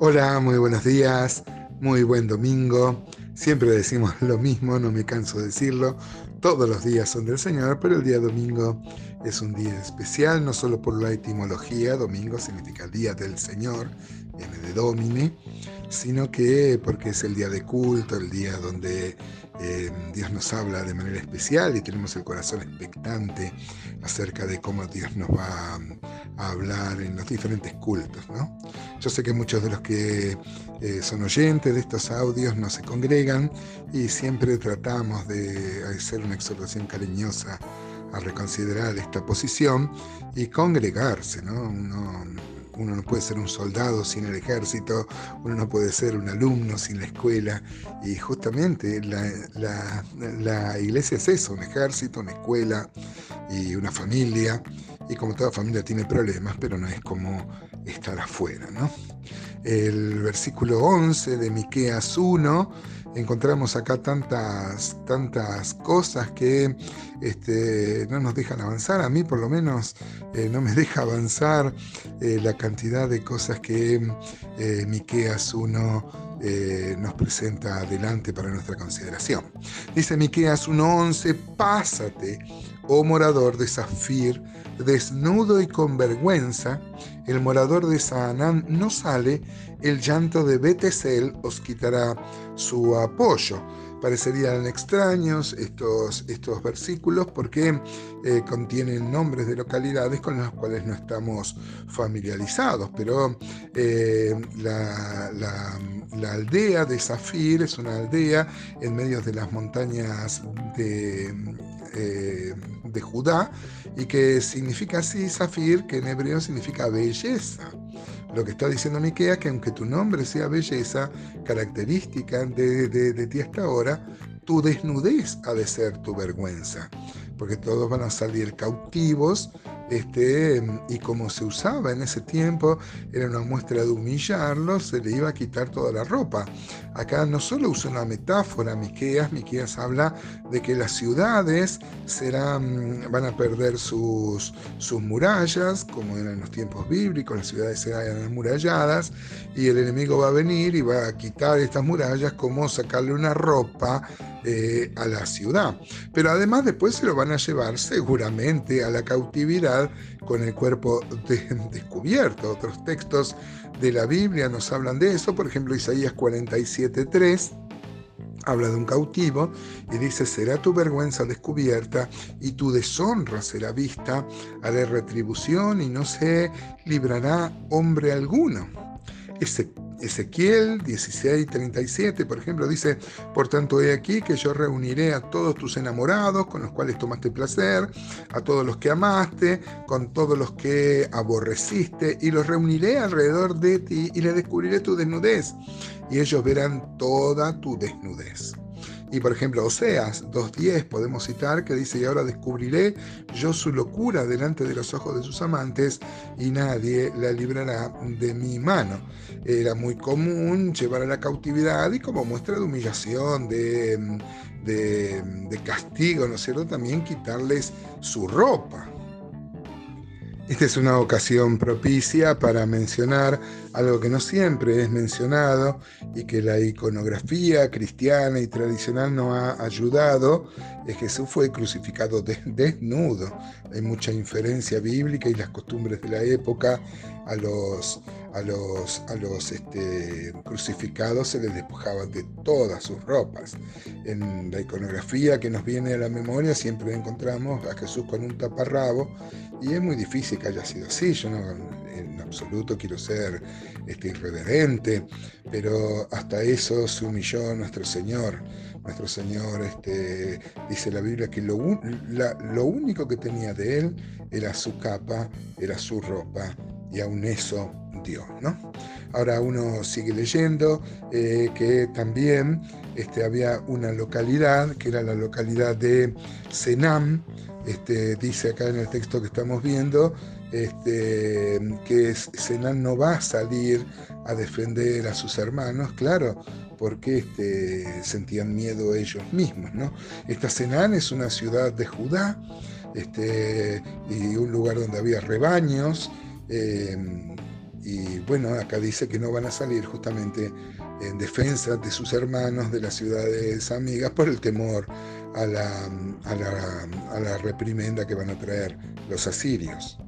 Hola, muy buenos días, muy buen domingo. Siempre decimos lo mismo, no me canso de decirlo. Todos los días son del Señor, pero el día domingo es un día especial, no solo por la etimología, domingo significa día del Señor, viene de Domine, sino que porque es el día de culto, el día donde eh, Dios nos habla de manera especial y tenemos el corazón expectante acerca de cómo Dios nos va a hablar en los diferentes cultos. Yo sé que muchos de los que eh, son oyentes de estos audios no se congregan y siempre tratamos de hacer una exhortación cariñosa a reconsiderar esta posición y congregarse. ¿no? uno no puede ser un soldado sin el ejército, uno no puede ser un alumno sin la escuela. Y justamente la, iglesia es eso, un ejército, una escuela y una familia. Y como toda familia tiene problemas, pero no es como estar afuera. ¿no? El versículo 11 de Miqueas 1 encontramos acá tantas, tantas cosas que este, no nos dejan avanzar. A mí por lo menos eh, no me deja avanzar eh, la cantidad de cosas que eh, Miqueas 1 nos presenta adelante para nuestra consideración. Dice Miqueas 1.11, pásate, oh morador de Zafir, desnudo y con vergüenza, el morador de Saanán no sale, el llanto de Betesel os quitará su apoyo. Parecerían extraños estos, estos versículos porque eh, contienen nombres de localidades con las cuales no estamos familiarizados, pero eh, la, aldea de Zafir es una aldea en medio de las montañas de, eh, de Judá y que significa así Zafir, que en hebreo significa belleza. Lo que está diciendo Miquea que aunque tu nombre sea belleza, característica de, de ti hasta ahora, tu desnudez ha de ser tu vergüenza, porque todos van a salir cautivos este, y como se usaba en ese tiempo, era una muestra de humillarlos, se le iba a quitar toda la ropa. Acá no solo usa una metáfora, Miqueas, Miqueas habla de que las ciudades serán, van a perder sus, sus murallas, como eran en los tiempos bíblicos, las ciudades serán amuralladas, y el enemigo va a venir y va a quitar estas murallas como sacarle una ropa eh, a la ciudad. Pero además después se lo van a llevar seguramente a la cautividad con el cuerpo descubierto. Otros textos de la Biblia nos hablan de eso, por ejemplo Isaías 47.3 habla de un cautivo y dice, será tu vergüenza descubierta y tu deshonra será vista, haré retribución y no se librará hombre alguno. Ezequiel 16:37, por ejemplo, dice, por tanto he aquí que yo reuniré a todos tus enamorados con los cuales tomaste placer, a todos los que amaste, con todos los que aborreciste, y los reuniré alrededor de ti y le descubriré tu desnudez, y ellos verán toda tu desnudez. Y por ejemplo, Oseas 2.10 podemos citar que dice, y ahora descubriré yo su locura delante de los ojos de sus amantes y nadie la librará de mi mano. Era muy común llevar a la cautividad y como muestra de humillación, de, de, castigo, ¿no es cierto? También quitarles su ropa. Esta es una ocasión propicia para mencionar algo que no siempre es mencionado y que la iconografía cristiana y tradicional no ha ayudado, es que Jesús fue crucificado desnudo. Hay mucha inferencia bíblica y las costumbres de la época a los, a los, a los este, crucificados se les despojaban de todas sus ropas. En la iconografía que nos viene a la memoria siempre encontramos a Jesús con un taparrabo y es muy difícil que haya sido así. Yo no en absoluto quiero ser este, irreverente, pero hasta eso se humilló nuestro Señor. Nuestro Señor este, dice la Biblia que lo, lo único que tenía de Él era su capa, era su ropa, y aún eso Ahora uno sigue leyendo eh, que también este, había una localidad, que era la localidad de Senam, este, dice acá en el texto que estamos viendo, este, que Senam no va a salir a defender a sus hermanos, claro, porque sentían miedo ellos mismos. Esta Senán es una ciudad de Judá y un lugar donde había rebaños. Em, y bueno, acá dice que no van a salir justamente en defensa de sus hermanos de las ciudades amigas por el temor a la, a la, reprimenda que van a traer los asirios.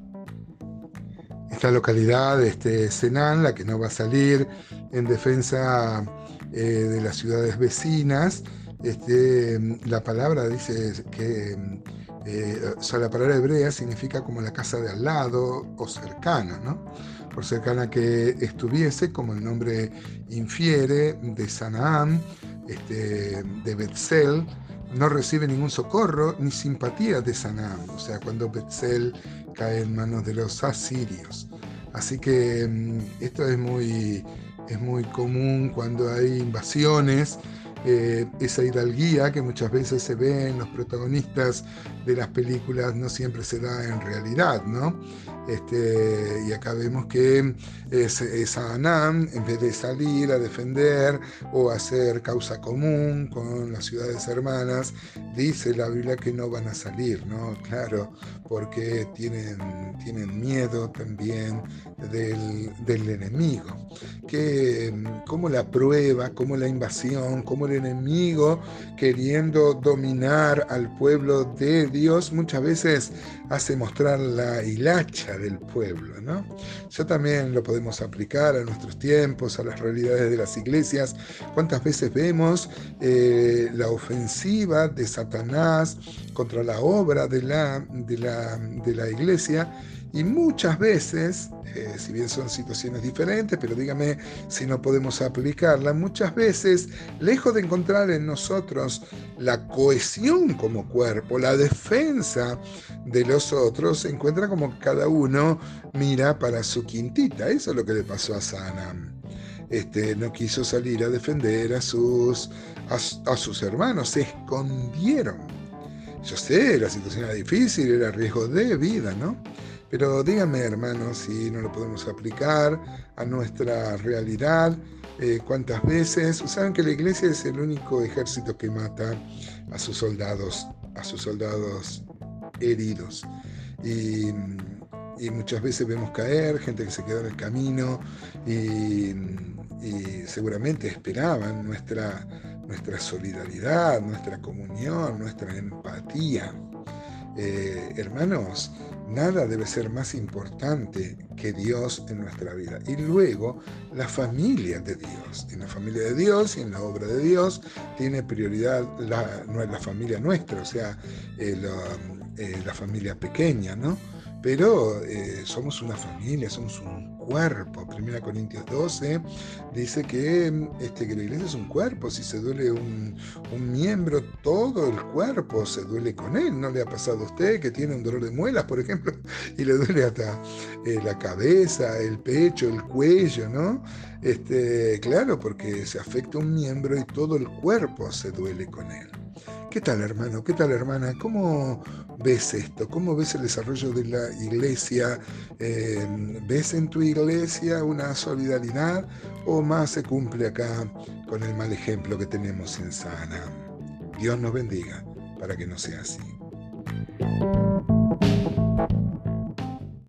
Esta localidad, este Senán, la que no va a salir en defensa eh, de las ciudades vecinas, este, la palabra dice que eh, la palabra hebrea significa como la casa de al lado o cercana, ¿no? Por cercana que estuviese, como el nombre infiere, de Sanaán, este, de Betzel, no recibe ningún socorro ni simpatía de Sanaán, o sea, cuando Betzel cae en manos de los asirios. Así que mm, esto es muy, es muy común cuando hay invasiones eh, esa hidalguía que muchas veces se ve en los protagonistas de las películas no siempre se da en realidad, ¿no? Este, y acá vemos que es, es Anam, en vez de salir a defender o hacer causa común con las ciudades hermanas, dice la Biblia que no van a salir, ¿no? Claro, porque tienen, tienen miedo también del, del enemigo. Que, como la prueba, como la invasión, como enemigo queriendo dominar al pueblo de Dios, muchas veces hace mostrar la hilacha del pueblo. ¿no? Eso también lo podemos aplicar a nuestros tiempos, a las realidades de las iglesias. ¿Cuántas veces vemos eh, la ofensiva de Satanás contra la obra de la, de la, de la iglesia? Y muchas veces, eh, si bien son situaciones diferentes, pero dígame si no podemos aplicarla, muchas veces, lejos de encontrar en nosotros la cohesión como cuerpo, la defensa de los otros, se encuentra como cada uno mira para su quintita. Eso es lo que le pasó a Sanam. Este, no quiso salir a defender a sus, a sus hermanos, se escondieron. Yo sé, la situación era difícil, era riesgo de vida, ¿no? Pero díganme, hermanos, si no lo podemos aplicar a nuestra realidad. Eh, cuántas veces. Saben que la iglesia es el único ejército que mata a sus soldados, a sus soldados heridos. Y, muchas veces vemos caer gente que se quedó en el camino y, seguramente esperaban nuestra, nuestra solidaridad, nuestra comunión, nuestra empatía. Eh, hermanos, Nada debe ser más importante que Dios en nuestra vida. Y luego la familia de Dios. En la familia de Dios y en la obra de Dios tiene prioridad la, la familia nuestra, o sea, eh, eh, la familia pequeña, ¿no? pero somos una familia, somos un cuerpo. Primera Corintios 12 dice que, este, que la iglesia es un cuerpo, si se duele un, miembro, todo el cuerpo se duele con él. ¿No le ha pasado a usted que tiene un dolor de muelas, por ejemplo, y le duele hasta eh, la cabeza, el pecho, el cuello, ¿no? Este, claro, porque se afecta un miembro y todo el cuerpo se duele con él. ¿Qué tal hermano? ¿Qué tal hermana? ¿Cómo ves esto? ¿Cómo ves el desarrollo de la iglesia? Eh, ¿Ves en tu iglesia una solidaridad o más se cumple acá con el mal ejemplo que tenemos en Sana? Dios nos bendiga para que no sea así.